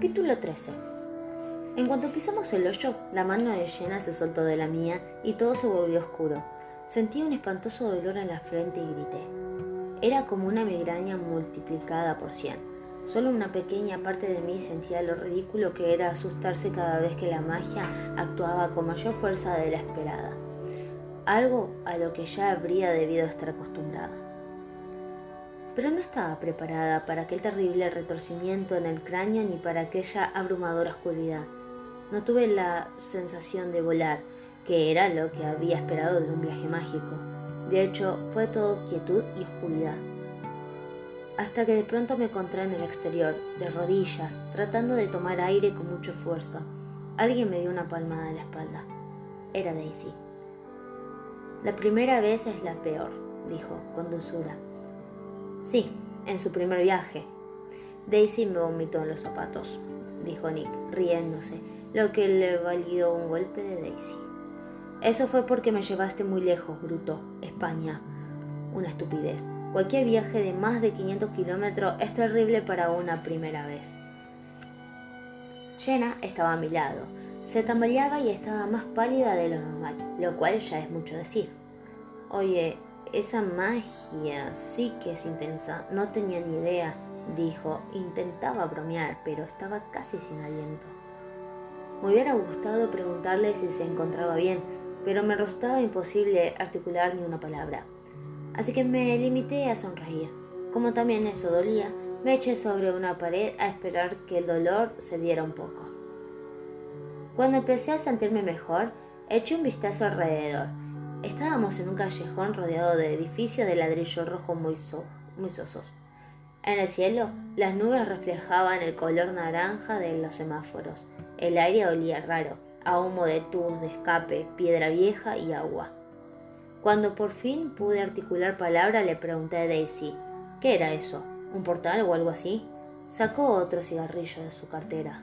Capítulo 13 En cuanto pisamos el hoyo, la mano de Jenna se soltó de la mía y todo se volvió oscuro. Sentí un espantoso dolor en la frente y grité. Era como una migraña multiplicada por cien. Solo una pequeña parte de mí sentía lo ridículo que era asustarse cada vez que la magia actuaba con mayor fuerza de la esperada. Algo a lo que ya habría debido estar acostumbrada pero no estaba preparada para aquel terrible retorcimiento en el cráneo ni para aquella abrumadora oscuridad. No tuve la sensación de volar, que era lo que había esperado de un viaje mágico. De hecho, fue todo quietud y oscuridad. Hasta que de pronto me encontré en el exterior, de rodillas, tratando de tomar aire con mucho esfuerzo. Alguien me dio una palmada en la espalda. Era Daisy. La primera vez es la peor, dijo con dulzura. Sí, en su primer viaje. Daisy me vomitó en los zapatos, dijo Nick, riéndose, lo que le valió un golpe de Daisy. Eso fue porque me llevaste muy lejos, bruto. España. Una estupidez. Cualquier viaje de más de 500 kilómetros es terrible para una primera vez. Jenna estaba a mi lado. Se tambaleaba y estaba más pálida de lo normal, lo cual ya es mucho decir. Oye, esa magia sí que es intensa. No tenía ni idea, dijo. Intentaba bromear, pero estaba casi sin aliento. Me hubiera gustado preguntarle si se encontraba bien, pero me resultaba imposible articular ni una palabra. Así que me limité a sonreír. Como también eso dolía, me eché sobre una pared a esperar que el dolor se diera un poco. Cuando empecé a sentirme mejor, eché un vistazo alrededor Estábamos en un callejón rodeado de edificios de ladrillo rojo muy, sosos. En el cielo, las nubes reflejaban el color naranja de los semáforos. El aire olía raro, a humo de tubos de escape, piedra vieja y agua. Cuando por fin pude articular palabra, le pregunté a Daisy, ¿qué era eso? ¿Un portal o algo así? Sacó otro cigarrillo de su cartera.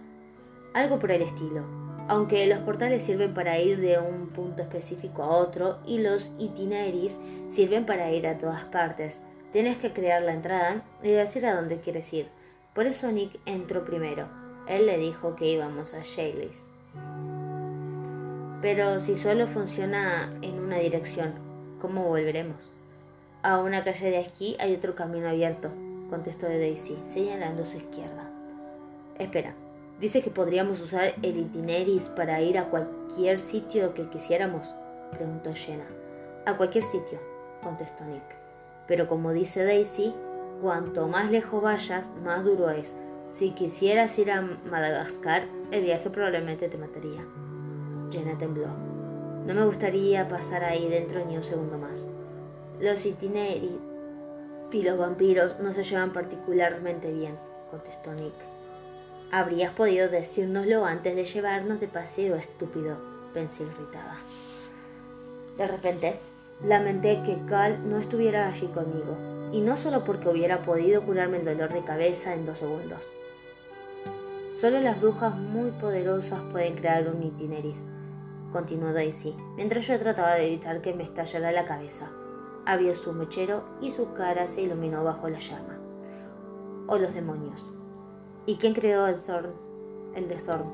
Algo por el estilo, aunque los portales sirven para ir de un punto específico a otro y los itineris sirven para ir a todas partes. Tienes que crear la entrada y decir a dónde quieres ir. Por eso Nick entró primero. Él le dijo que íbamos a Shayleys. Pero si solo funciona en una dirección, ¿cómo volveremos? A una calle de esquí hay otro camino abierto, contestó Daisy, señalando su izquierda. Espera, Dice que podríamos usar el itineris para ir a cualquier sitio que quisiéramos, preguntó Jenna. A cualquier sitio, contestó Nick. Pero como dice Daisy, cuanto más lejos vayas, más duro es. Si quisieras ir a Madagascar, el viaje probablemente te mataría. Jenna tembló. No me gustaría pasar ahí dentro ni un segundo más. Los itineris y los vampiros no se llevan particularmente bien, contestó Nick. Habrías podido decírnoslo antes de llevarnos de paseo, estúpido, pensé irritada. De repente, lamenté que Cal no estuviera allí conmigo, y no solo porque hubiera podido curarme el dolor de cabeza en dos segundos. Solo las brujas muy poderosas pueden crear un itineris, continuó Daisy, mientras yo trataba de evitar que me estallara la cabeza. Abrió su mechero y su cara se iluminó bajo la llama. O los demonios. ¿Y quién creó el Thorn? El de Thorn.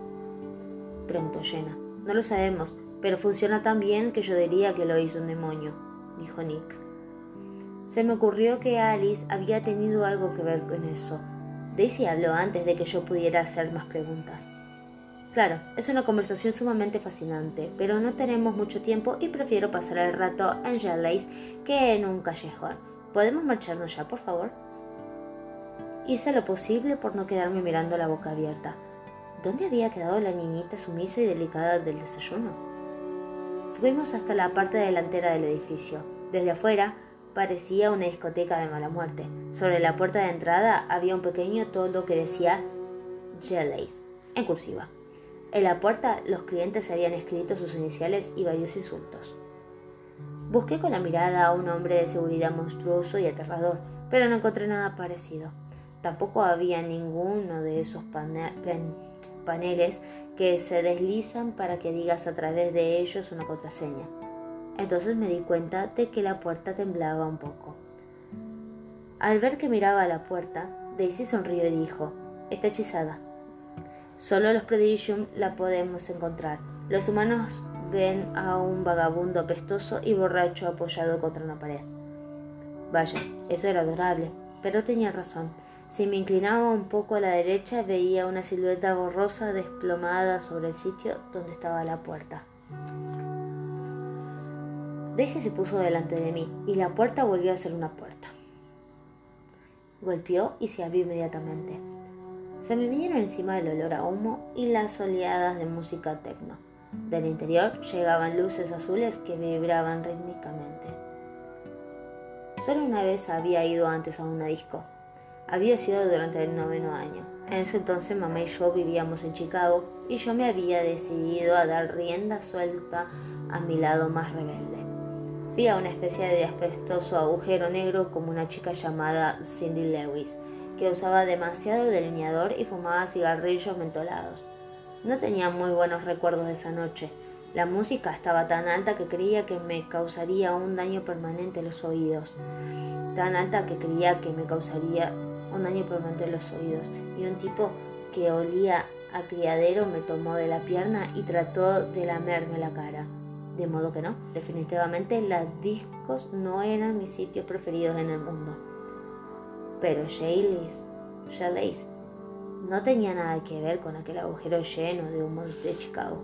Preguntó Jenna. No lo sabemos, pero funciona tan bien que yo diría que lo hizo un demonio, dijo Nick. Se me ocurrió que Alice había tenido algo que ver con eso. Daisy habló antes de que yo pudiera hacer más preguntas. Claro, es una conversación sumamente fascinante, pero no tenemos mucho tiempo y prefiero pasar el rato en Jelleys que en un callejón. ¿Podemos marcharnos ya, por favor? Hice lo posible por no quedarme mirando la boca abierta. ¿Dónde había quedado la niñita sumisa y delicada del desayuno? Fuimos hasta la parte delantera del edificio. Desde afuera parecía una discoteca de mala muerte. Sobre la puerta de entrada había un pequeño toldo que decía Jellies, en cursiva. En la puerta los clientes habían escrito sus iniciales y varios insultos. Busqué con la mirada a un hombre de seguridad monstruoso y aterrador, pero no encontré nada parecido. Tampoco había ninguno de esos paneles que se deslizan para que digas a través de ellos una contraseña. Entonces me di cuenta de que la puerta temblaba un poco. Al ver que miraba a la puerta, Daisy sonrió y dijo, está hechizada. Solo los Prodigium la podemos encontrar. Los humanos ven a un vagabundo apestoso y borracho apoyado contra una pared. Vaya, eso era adorable, pero tenía razón. Si me inclinaba un poco a la derecha veía una silueta borrosa desplomada sobre el sitio donde estaba la puerta. Daisy se puso delante de mí y la puerta volvió a ser una puerta. Golpeó y se abrió inmediatamente. Se me vinieron encima el olor a humo y las oleadas de música tecno. Del interior llegaban luces azules que vibraban rítmicamente. Solo una vez había ido antes a una disco. Había sido durante el noveno año. En ese entonces mamá y yo vivíamos en Chicago y yo me había decidido a dar rienda suelta a mi lado más rebelde. Fui a una especie de aspestoso agujero negro como una chica llamada Cindy Lewis, que usaba demasiado delineador y fumaba cigarrillos mentolados. No tenía muy buenos recuerdos de esa noche. La música estaba tan alta que creía que me causaría un daño permanente en los oídos. Tan alta que creía que me causaría un daño permanente en los oídos. Y un tipo que olía a criadero me tomó de la pierna y trató de lamerme la cara. De modo que no, definitivamente las discos no eran mis sitios preferidos en el mundo. Pero Shayleys, Shayleys no tenía nada que ver con aquel agujero lleno de humo de Chicago.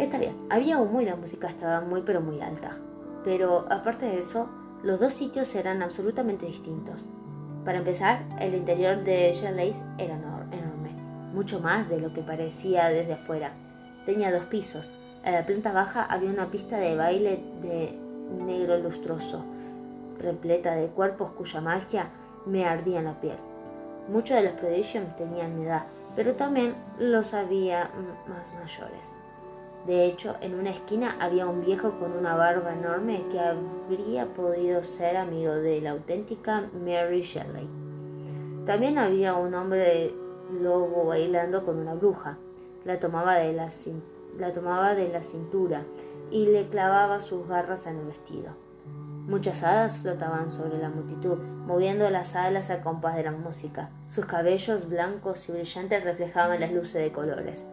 Está bien, había humo y la música estaba muy pero muy alta. Pero aparte de eso, los dos sitios eran absolutamente distintos. Para empezar, el interior de Shirley's era enorme, mucho más de lo que parecía desde afuera. Tenía dos pisos. En la planta baja había una pista de baile de negro lustroso, repleta de cuerpos cuya magia me ardía en la piel. Muchos de los Prodigium tenían mi edad, pero también los había más mayores. De hecho, en una esquina había un viejo con una barba enorme que habría podido ser amigo de la auténtica Mary Shelley. También había un hombre lobo bailando con una bruja. La tomaba de la, la tomaba de la cintura y le clavaba sus garras en el vestido. Muchas hadas flotaban sobre la multitud, moviendo las alas al compás de la música. Sus cabellos blancos y brillantes reflejaban las luces de colores.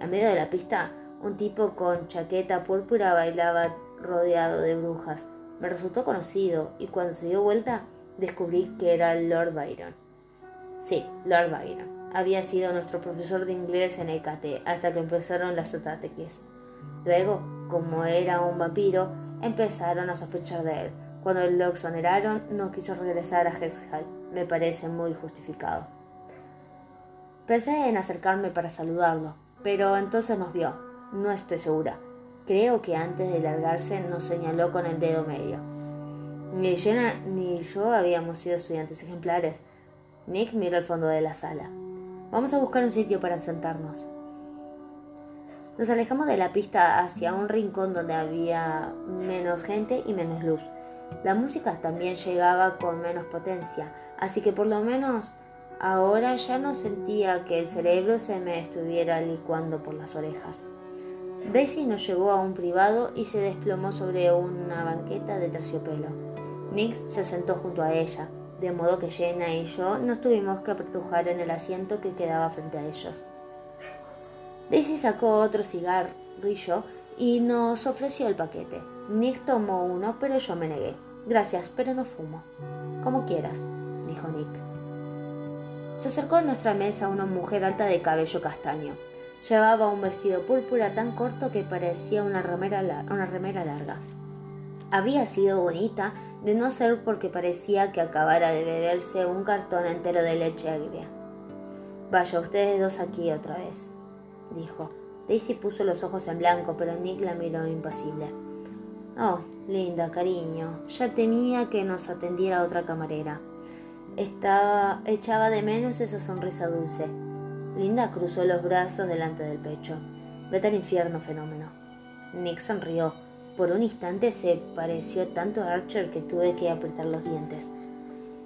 En medio de la pista, un tipo con chaqueta púrpura bailaba rodeado de brujas. Me resultó conocido y cuando se dio vuelta descubrí que era Lord Byron. Sí, Lord Byron. Había sido nuestro profesor de inglés en el KT hasta que empezaron las ataques. Luego, como era un vampiro, empezaron a sospechar de él. Cuando lo exoneraron, no quiso regresar a Hexhall. Me parece muy justificado. Pensé en acercarme para saludarlo, pero entonces nos vio. No estoy segura. Creo que antes de largarse nos señaló con el dedo medio. Ni Jenna ni yo habíamos sido estudiantes ejemplares. Nick miró al fondo de la sala. Vamos a buscar un sitio para sentarnos. Nos alejamos de la pista hacia un rincón donde había menos gente y menos luz. La música también llegaba con menos potencia, así que por lo menos ahora ya no sentía que el cerebro se me estuviera licuando por las orejas. Daisy nos llevó a un privado y se desplomó sobre una banqueta de terciopelo. Nick se sentó junto a ella, de modo que Jenna y yo nos tuvimos que apretujar en el asiento que quedaba frente a ellos. Daisy sacó otro cigarrillo y nos ofreció el paquete. Nick tomó uno, pero yo me negué. Gracias, pero no fumo. Como quieras, dijo Nick. Se acercó a nuestra mesa una mujer alta de cabello castaño. Llevaba un vestido púrpura tan corto que parecía una remera, larga. Había sido bonita, de no ser porque parecía que acabara de beberse un cartón entero de leche agria. Vaya ustedes dos aquí otra vez dijo. Daisy puso los ojos en blanco, pero Nick la miró impasible. Oh, linda, cariño. Ya temía que nos atendiera otra camarera. Estaba, echaba de menos esa sonrisa dulce. Linda cruzó los brazos delante del pecho. Vete al infierno, fenómeno. Nick sonrió. Por un instante se pareció tanto a Archer que tuve que apretar los dientes.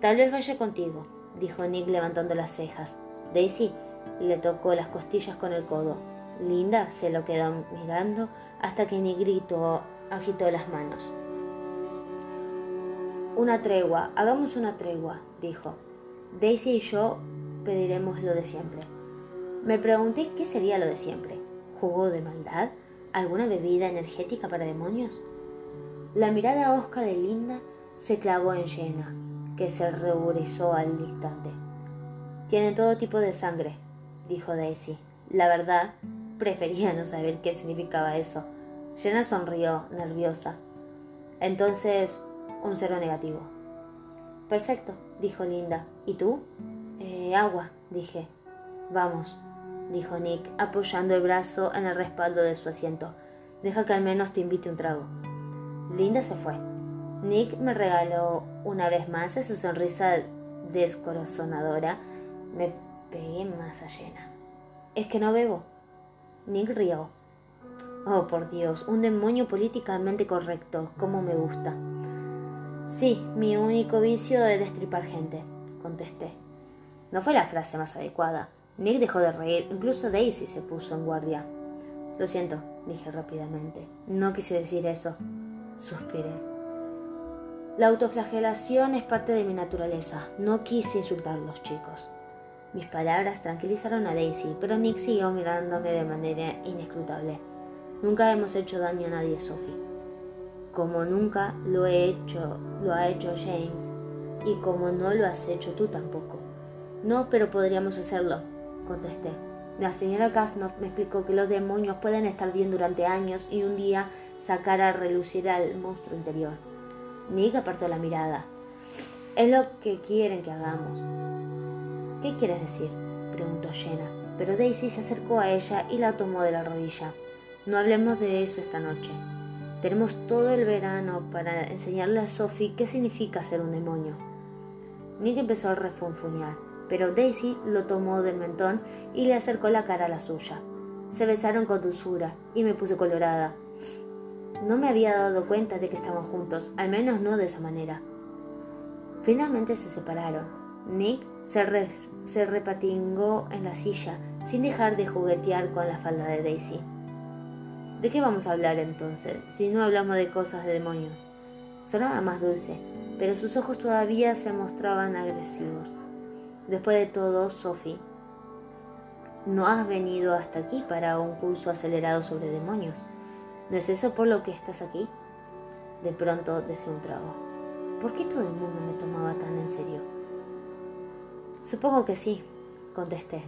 Tal vez vaya contigo, dijo Nick levantando las cejas. Daisy le tocó las costillas con el codo. Linda se lo quedó mirando hasta que Nigrito agitó las manos. Una tregua, hagamos una tregua, dijo. Daisy y yo pediremos lo de siempre. Me pregunté qué sería lo de siempre. ¿Jugo de maldad? ¿Alguna bebida energética para demonios? La mirada hosca de Linda se clavó en Jenna, que se ruborizó al instante. Tiene todo tipo de sangre, dijo Daisy. La verdad, prefería no saber qué significaba eso. Jenna sonrió, nerviosa. Entonces, un cero negativo. Perfecto, dijo Linda. ¿Y tú? Eh, agua, dije. Vamos, dijo Nick, apoyando el brazo en el respaldo de su asiento. Deja que al menos te invite un trago. Linda se fue. Nick me regaló una vez más esa sonrisa descorazonadora. Me pegué más llena. Es que no bebo. Nick rió. Oh, por Dios, un demonio políticamente correcto, como me gusta. Sí, mi único vicio es destripar gente, contesté. No fue la frase más adecuada. Nick dejó de reír, incluso Daisy se puso en guardia. Lo siento, dije rápidamente. No quise decir eso. Suspiré. La autoflagelación es parte de mi naturaleza. No quise insultar a los chicos. Mis palabras tranquilizaron a Daisy, pero Nick siguió mirándome de manera inescrutable. Nunca hemos hecho daño a nadie, Sophie. Como nunca lo he hecho, lo ha hecho James, y como no lo has hecho tú tampoco. No, pero podríamos hacerlo, contesté. La señora Casnov me explicó que los demonios pueden estar bien durante años y un día sacar a relucir al monstruo interior. Nick apartó la mirada. Es lo que quieren que hagamos. ¿Qué quieres decir? preguntó Jenna, pero Daisy se acercó a ella y la tomó de la rodilla. No hablemos de eso esta noche. Tenemos todo el verano para enseñarle a Sophie qué significa ser un demonio. Nick empezó a refunfuñar pero Daisy lo tomó del mentón y le acercó la cara a la suya. Se besaron con dulzura y me puse colorada. No me había dado cuenta de que estaban juntos, al menos no de esa manera. Finalmente se separaron. Nick se, se repatingó en la silla, sin dejar de juguetear con la falda de Daisy. ¿De qué vamos a hablar entonces, si no hablamos de cosas de demonios? Sonaba más dulce, pero sus ojos todavía se mostraban agresivos. Después de todo, Sophie, no has venido hasta aquí para un curso acelerado sobre demonios. ¿No es eso por lo que estás aquí? De pronto deseó un. ¿Por qué todo el mundo me tomaba tan en serio? Supongo que sí, contesté.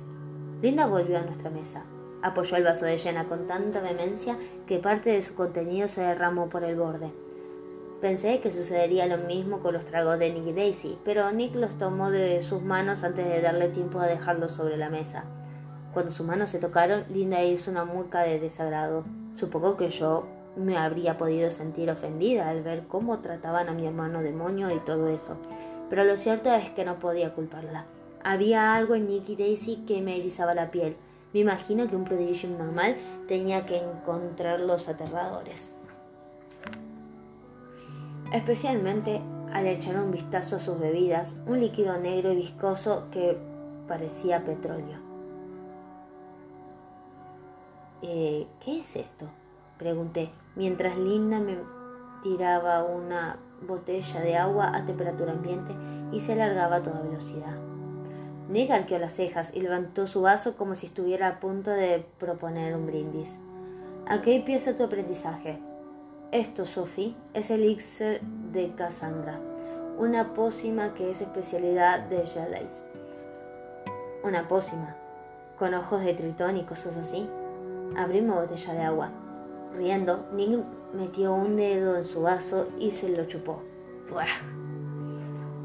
Linda volvió a nuestra mesa. Apoyó el vaso de llena con tanta vehemencia que parte de su contenido se derramó por el borde. Pensé que sucedería lo mismo con los tragos de Nick y Daisy, pero Nick los tomó de sus manos antes de darle tiempo a dejarlos sobre la mesa. Cuando sus manos se tocaron, Linda hizo una mueca de desagrado. Supongo que yo me habría podido sentir ofendida al ver cómo trataban a mi hermano demonio y todo eso, pero lo cierto es que no podía culparla. Había algo en Nick y Daisy que me erizaba la piel. Me imagino que un prodigio normal tenía que encontrarlos aterradores especialmente al echar un vistazo a sus bebidas, un líquido negro y viscoso que parecía petróleo. Eh, ¿Qué es esto? pregunté, mientras Linda me tiraba una botella de agua a temperatura ambiente y se alargaba a toda velocidad. Nick arqueó las cejas y levantó su vaso como si estuviera a punto de proponer un brindis. ¿A qué empieza tu aprendizaje? Esto, Sophie, es el elixir de Cassandra, una pócima que es especialidad de Jalais. Una pócima, con ojos de tritón y cosas así. Abrimos botella de agua. Riendo, Nick metió un dedo en su vaso y se lo chupó.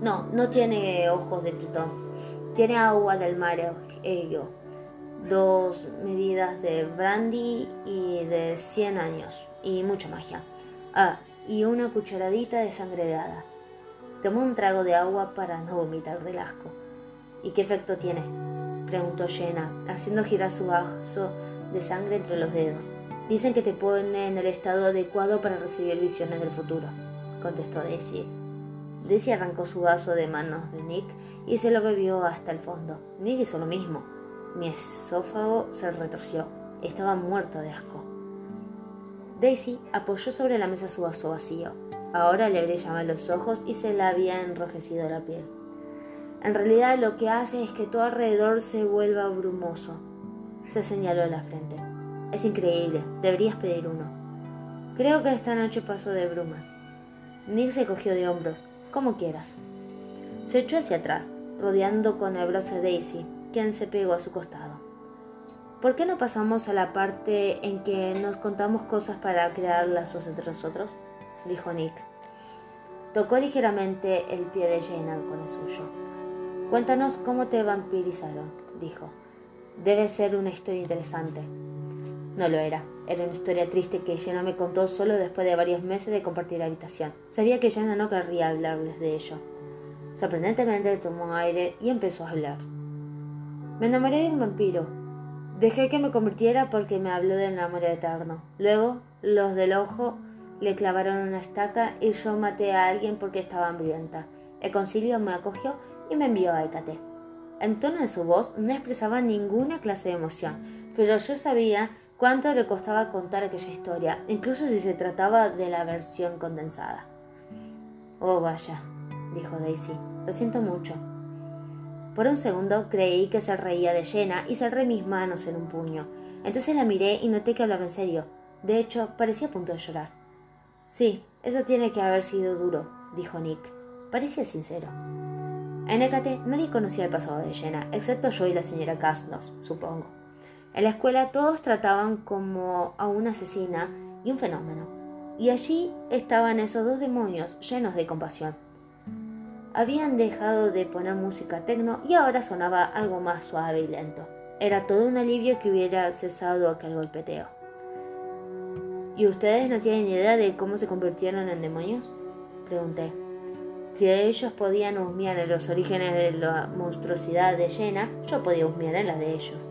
No, no tiene ojos de tritón. Tiene agua del mar Egeo. Dos medidas de brandy y de 100 años. Y mucha magia. Ah, y una cucharadita de sangre de. Tomó un trago de agua para no vomitar del asco. ¿Y qué efecto tiene? preguntó Jenna, haciendo girar su vaso de sangre entre los dedos. Dicen que te pone en el estado adecuado para recibir visiones del futuro, contestó Daisy. Daisy arrancó su vaso de manos de Nick y se lo bebió hasta el fondo. Nick hizo lo mismo. Mi esófago se retorció. Estaba muerto de asco. Daisy apoyó sobre la mesa su vaso vacío. Ahora le brillaban los ojos y se le había enrojecido la piel. En realidad lo que hace es que todo alrededor se vuelva brumoso. Se señaló la frente. Es increíble, deberías pedir uno. Creo que esta noche pasó de bruma. Nick se cogió de hombros. Como quieras. Se echó hacia atrás, rodeando con el brazo de Daisy, quien se pegó a su costado. ¿Por qué no pasamos a la parte en que nos contamos cosas para crear lazos entre nosotros? dijo Nick. Tocó ligeramente el pie de Jenna con el suyo. Cuéntanos cómo te vampirizaron, dijo. Debe ser una historia interesante. No lo era. Era una historia triste que Jenna me contó solo después de varios meses de compartir habitación. Sabía que Jenna no querría hablarles de ello. Sorprendentemente tomó aire y empezó a hablar. Me enamoré de un vampiro. Dejé que me convirtiera porque me habló del amor eterno. Luego, los del ojo le clavaron una estaca y yo maté a alguien porque estaba hambrienta. El concilio me acogió y me envió a Hécate. El tono de su voz no expresaba ninguna clase de emoción, pero yo sabía cuánto le costaba contar aquella historia, incluso si se trataba de la versión condensada. Oh, vaya, dijo Daisy. Lo siento mucho. Por un segundo creí que se reía de llena y cerré mis manos en un puño. Entonces la miré y noté que hablaba en serio. De hecho, parecía a punto de llorar. Sí, eso tiene que haber sido duro, dijo Nick. Parecía sincero. En Hécate nadie conocía el pasado de Jenna, excepto yo y la señora Kasnov, supongo. En la escuela todos trataban como a una asesina y un fenómeno. Y allí estaban esos dos demonios llenos de compasión. Habían dejado de poner música tecno y ahora sonaba algo más suave y lento. Era todo un alivio que hubiera cesado aquel golpeteo. ¿Y ustedes no tienen idea de cómo se convirtieron en demonios? Pregunté. Si ellos podían husmear en los orígenes de la monstruosidad de Jenna, yo podía husmear en la de ellos.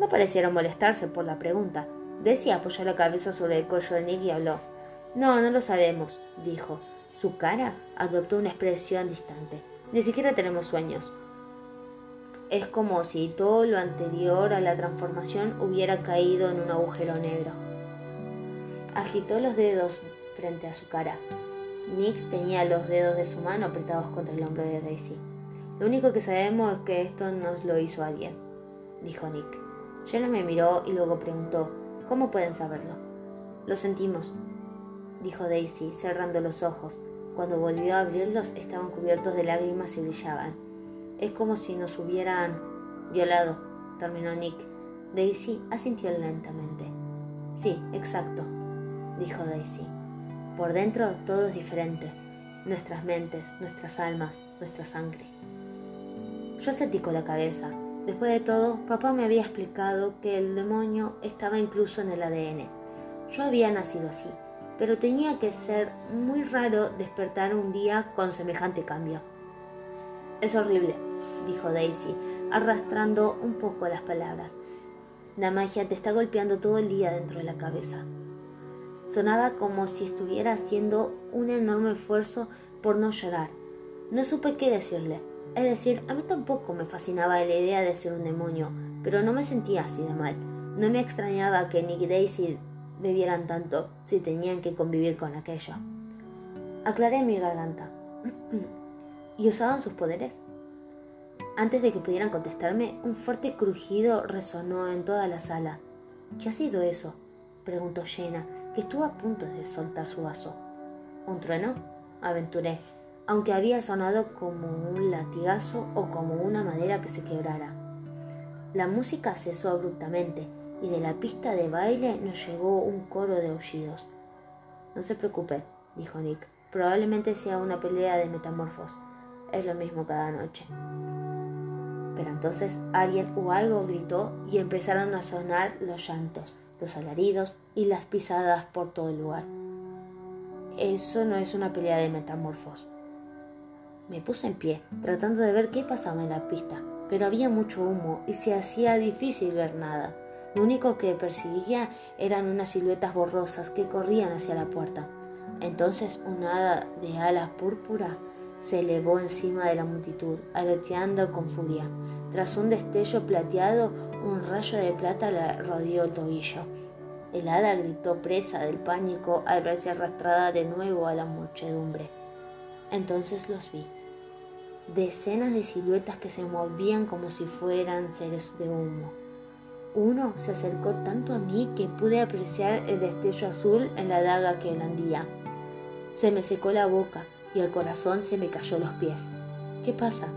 No parecieron molestarse por la pregunta. Decía apoyó la cabeza sobre el cuello de Nick y habló. No, no lo sabemos, dijo. Su cara adoptó una expresión distante. Ni siquiera tenemos sueños. Es como si todo lo anterior a la transformación hubiera caído en un agujero negro. Agitó los dedos frente a su cara. Nick tenía los dedos de su mano apretados contra el hombro de Daisy. Lo único que sabemos es que esto nos lo hizo alguien, dijo Nick. Jenna me miró y luego preguntó, ¿cómo pueden saberlo? Lo sentimos, dijo Daisy, cerrando los ojos. Cuando volvió a abrirlos estaban cubiertos de lágrimas y brillaban. Es como si nos hubieran violado, terminó Nick. Daisy asintió lentamente. Sí, exacto, dijo Daisy. Por dentro todo es diferente. Nuestras mentes, nuestras almas, nuestra sangre. Yo sentí con la cabeza. Después de todo, papá me había explicado que el demonio estaba incluso en el ADN. Yo había nacido así, pero tenía que ser muy raro despertar un día con semejante cambio. Es horrible, dijo Daisy, arrastrando un poco las palabras. La magia te está golpeando todo el día dentro de la cabeza. Sonaba como si estuviera haciendo un enorme esfuerzo por no llorar. No supe qué decirle. Es decir, a mí tampoco me fascinaba la idea de ser un demonio, pero no me sentía así de mal. No me extrañaba que y Daisy bebieran tanto si tenían que convivir con aquello. Aclaré mi garganta. ¿Y usaban sus poderes? Antes de que pudieran contestarme, un fuerte crujido resonó en toda la sala. ¿Qué ha sido eso? preguntó Jenna, que estuvo a punto de soltar su vaso. ¿Un trueno? aventuré, aunque había sonado como un latigazo o como una madera que se quebrara. La música cesó abruptamente y de la pista de baile nos llegó un coro de aullidos. No se preocupe, dijo Nick. Probablemente sea una pelea de metamorfos. Es lo mismo cada noche. Pero entonces alguien o algo gritó y empezaron a sonar los llantos, los alaridos y las pisadas por todo el lugar. Eso no es una pelea de metamorfos. Me puse en pie, tratando de ver qué pasaba en la pista, pero había mucho humo y se hacía difícil ver nada. Lo único que percibía eran unas siluetas borrosas que corrían hacia la puerta. Entonces una hada de alas púrpura se elevó encima de la multitud, aleteando con furia. Tras un destello plateado, un rayo de plata le rodeó el tobillo. El hada gritó presa del pánico al verse arrastrada de nuevo a la muchedumbre. Entonces los vi. Decenas de siluetas que se movían como si fueran seres de humo. Uno se acercó tanto a mí que pude apreciar el destello azul en la daga que blandía. Se me secó la boca y el corazón se me cayó los pies. ¿Qué pasa?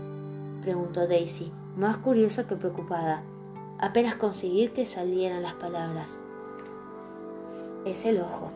preguntó Daisy, más curiosa que preocupada. Apenas conseguir que salieran las palabras. Es el ojo,